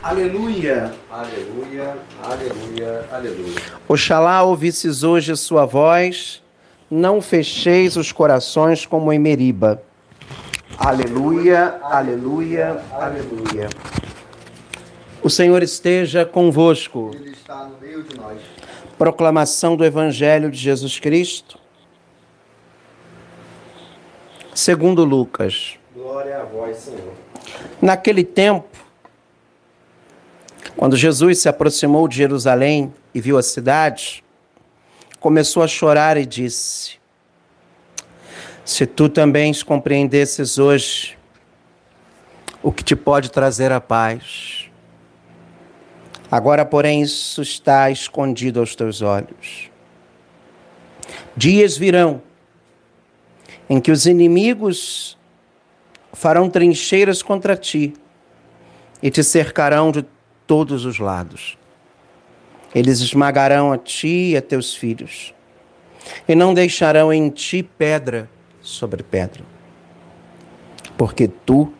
Aleluia. Aleluia, aleluia, aleluia. Oxalá ouvisses hoje sua voz, não fecheis os corações como em Meriba. Aleluia, aleluia, aleluia. O Senhor esteja convosco. Ele está no meio de nós. Proclamação do Evangelho de Jesus Cristo, segundo Lucas. Glória a vós, Senhor. Naquele tempo, quando Jesus se aproximou de Jerusalém e viu a cidade, começou a chorar e disse: Se tu também compreendesses hoje o que te pode trazer a paz, Agora, porém, isso está escondido aos teus olhos. Dias virão em que os inimigos farão trincheiras contra ti e te cercarão de todos os lados. Eles esmagarão a ti e a teus filhos, e não deixarão em ti pedra sobre pedra, porque tu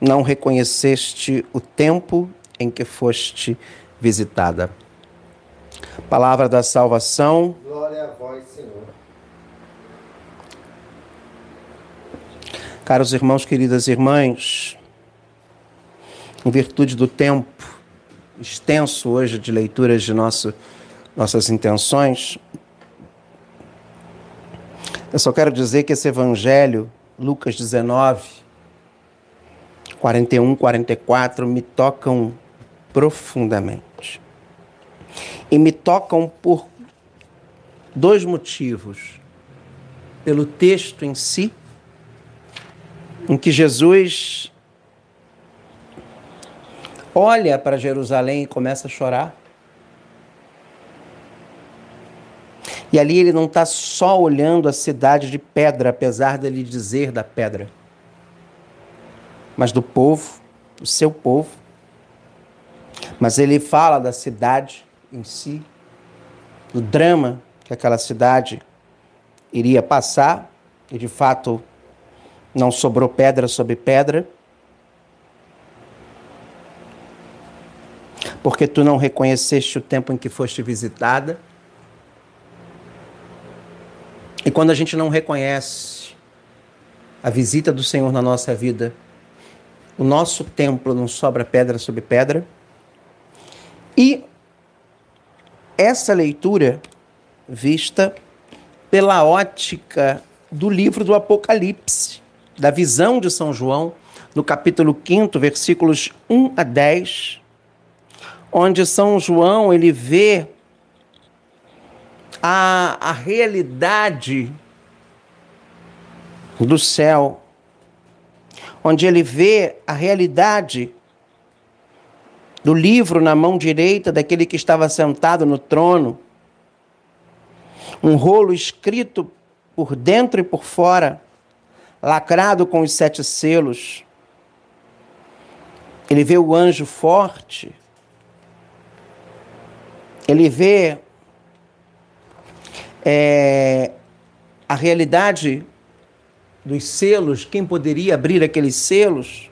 não reconheceste o tempo em que foste visitada. Palavra da salvação. Glória a vós, Senhor. Caros irmãos, queridas irmãs, em virtude do tempo extenso hoje de leituras de nosso, nossas intenções, eu só quero dizer que esse evangelho, Lucas 19, 41, 44, me tocam profundamente. E me tocam por dois motivos. Pelo texto em si, em que Jesus olha para Jerusalém e começa a chorar. E ali ele não está só olhando a cidade de pedra, apesar dele dizer da pedra, mas do povo, do seu povo, mas ele fala da cidade em si, do drama que aquela cidade iria passar, e de fato não sobrou pedra sobre pedra. Porque tu não reconheceste o tempo em que foste visitada. E quando a gente não reconhece a visita do Senhor na nossa vida, o nosso templo não sobra pedra sobre pedra e essa leitura vista pela ótica do livro do Apocalipse, da visão de São João, no capítulo 5, versículos 1 a 10, onde São João ele vê a, a realidade do céu, onde ele vê a realidade do livro na mão direita daquele que estava sentado no trono, um rolo escrito por dentro e por fora, lacrado com os sete selos. Ele vê o anjo forte, ele vê é, a realidade dos selos, quem poderia abrir aqueles selos.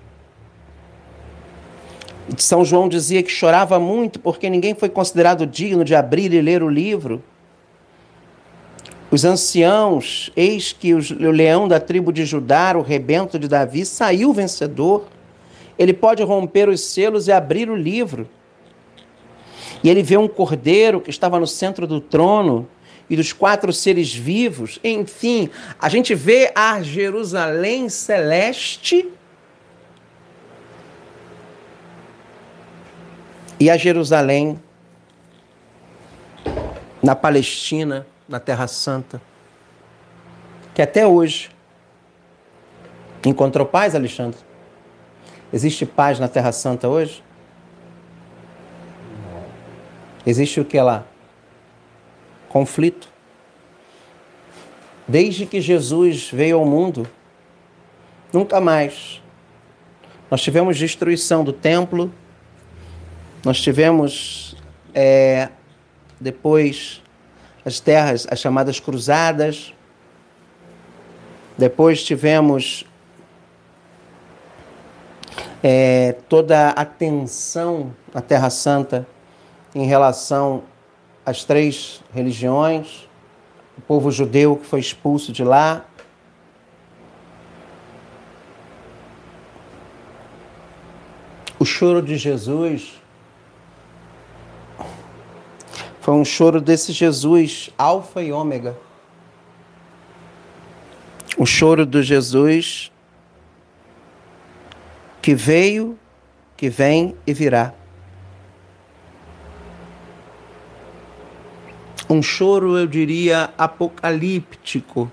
São João dizia que chorava muito porque ninguém foi considerado digno de abrir e ler o livro. Os anciãos, eis que o leão da tribo de Judá, o rebento de Davi, saiu vencedor. Ele pode romper os selos e abrir o livro. E ele vê um cordeiro que estava no centro do trono e dos quatro seres vivos. Enfim, a gente vê a Jerusalém celeste e a Jerusalém, na Palestina, na Terra Santa, que até hoje encontrou paz, Alexandre? Existe paz na Terra Santa hoje? Existe o que lá? Conflito. Desde que Jesus veio ao mundo, nunca mais. Nós tivemos destruição do templo, nós tivemos é, depois as terras, as chamadas cruzadas. Depois tivemos é, toda a tensão na Terra Santa em relação às três religiões, o povo judeu que foi expulso de lá, o choro de Jesus foi um choro desse Jesus, Alfa e Ômega. O choro do Jesus que veio, que vem e virá. Um choro, eu diria, apocalíptico.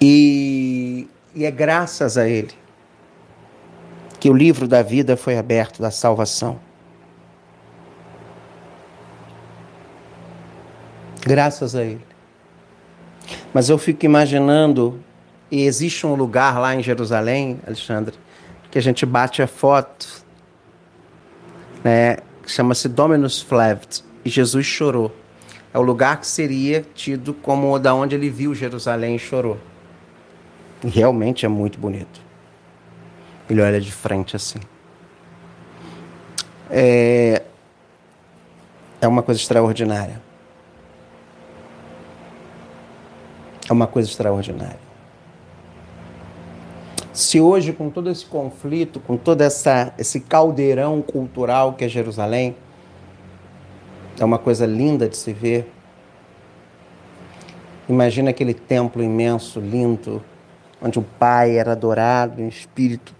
E, e é graças a Ele que o livro da vida foi aberto da salvação. Graças a Ele. Mas eu fico imaginando, e existe um lugar lá em Jerusalém, Alexandre, que a gente bate a foto, né, que chama-se Dominus Flevit, e Jesus chorou. É o lugar que seria tido como da onde ele viu Jerusalém e chorou. E realmente é muito bonito. Ele olha de frente assim. É, é uma coisa extraordinária. É uma coisa extraordinária. Se hoje, com todo esse conflito, com todo essa, esse caldeirão cultural que é Jerusalém, é uma coisa linda de se ver. Imagina aquele templo imenso, lindo, onde o Pai era adorado em espírito.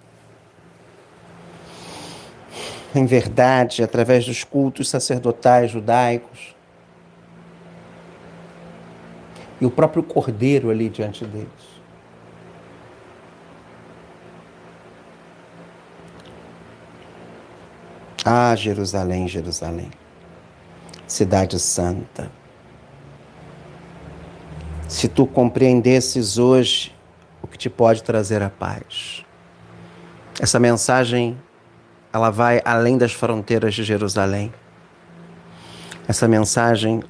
Em verdade, através dos cultos sacerdotais judaicos. e o próprio cordeiro ali diante deles. Ah, Jerusalém, Jerusalém, cidade santa. Se tu compreendesses hoje o que te pode trazer a paz. Essa mensagem, ela vai além das fronteiras de Jerusalém. Essa mensagem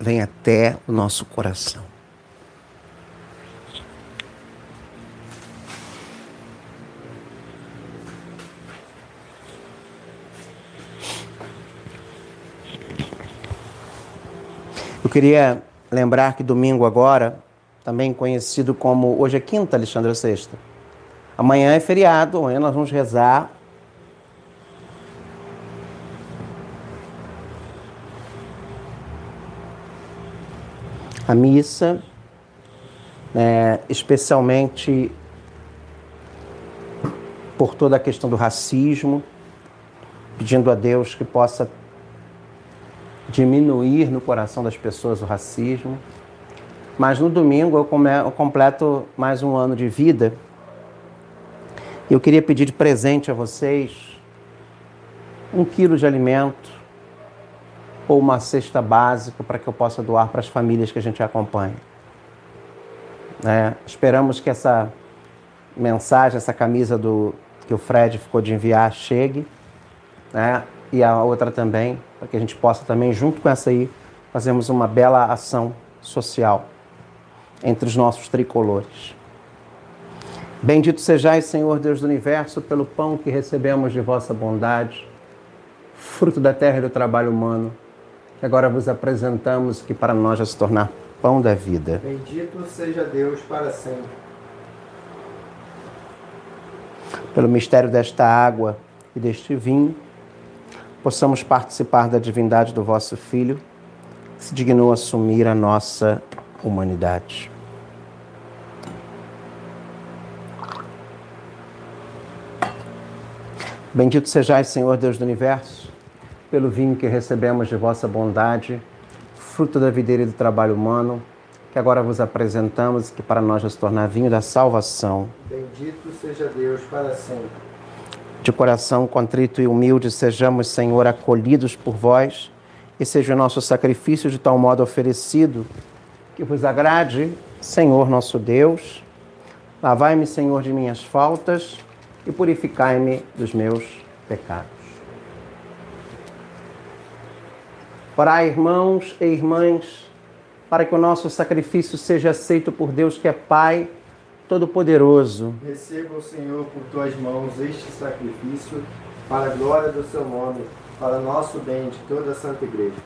vem até o nosso coração. Eu queria lembrar que domingo agora, também conhecido como hoje é quinta, Alexandra Sexta. Amanhã é feriado, amanhã nós vamos rezar a missa, né, especialmente por toda a questão do racismo, pedindo a Deus que possa diminuir no coração das pessoas o racismo. Mas no domingo eu, completo mais um ano de vida. Eu queria pedir de presente a vocês um quilo de alimento ou uma cesta básica para que eu possa doar para as famílias que a gente acompanha. É, esperamos que essa mensagem, essa camisa do que o Fred ficou de enviar chegue, né? E a outra também, para que a gente possa também, junto com essa aí, fazermos uma bela ação social entre os nossos tricolores. Bendito sejais, Senhor Deus do universo, pelo pão que recebemos de vossa bondade, fruto da terra e do trabalho humano agora vos apresentamos que para nós já se tornar pão da vida. Bendito seja Deus para sempre. Pelo mistério desta água e deste vinho, possamos participar da divindade do vosso Filho, que se dignou assumir a nossa humanidade. Bendito sejais, Senhor Deus do universo pelo vinho que recebemos de vossa bondade, fruto da videira e do trabalho humano, que agora vos apresentamos e que para nós nos tornar vinho da salvação. Bendito seja Deus para sempre. De coração contrito e humilde, sejamos, Senhor, acolhidos por vós e seja o nosso sacrifício de tal modo oferecido que vos agrade, Senhor nosso Deus. Lavai-me, Senhor, de minhas faltas e purificai-me dos meus pecados. Orai, irmãos e irmãs, para que o nosso sacrifício seja aceito por Deus, que é Pai Todo-Poderoso. Receba o Senhor por tuas mãos este sacrifício, para a glória do seu nome, para nosso bem de toda a Santa Igreja.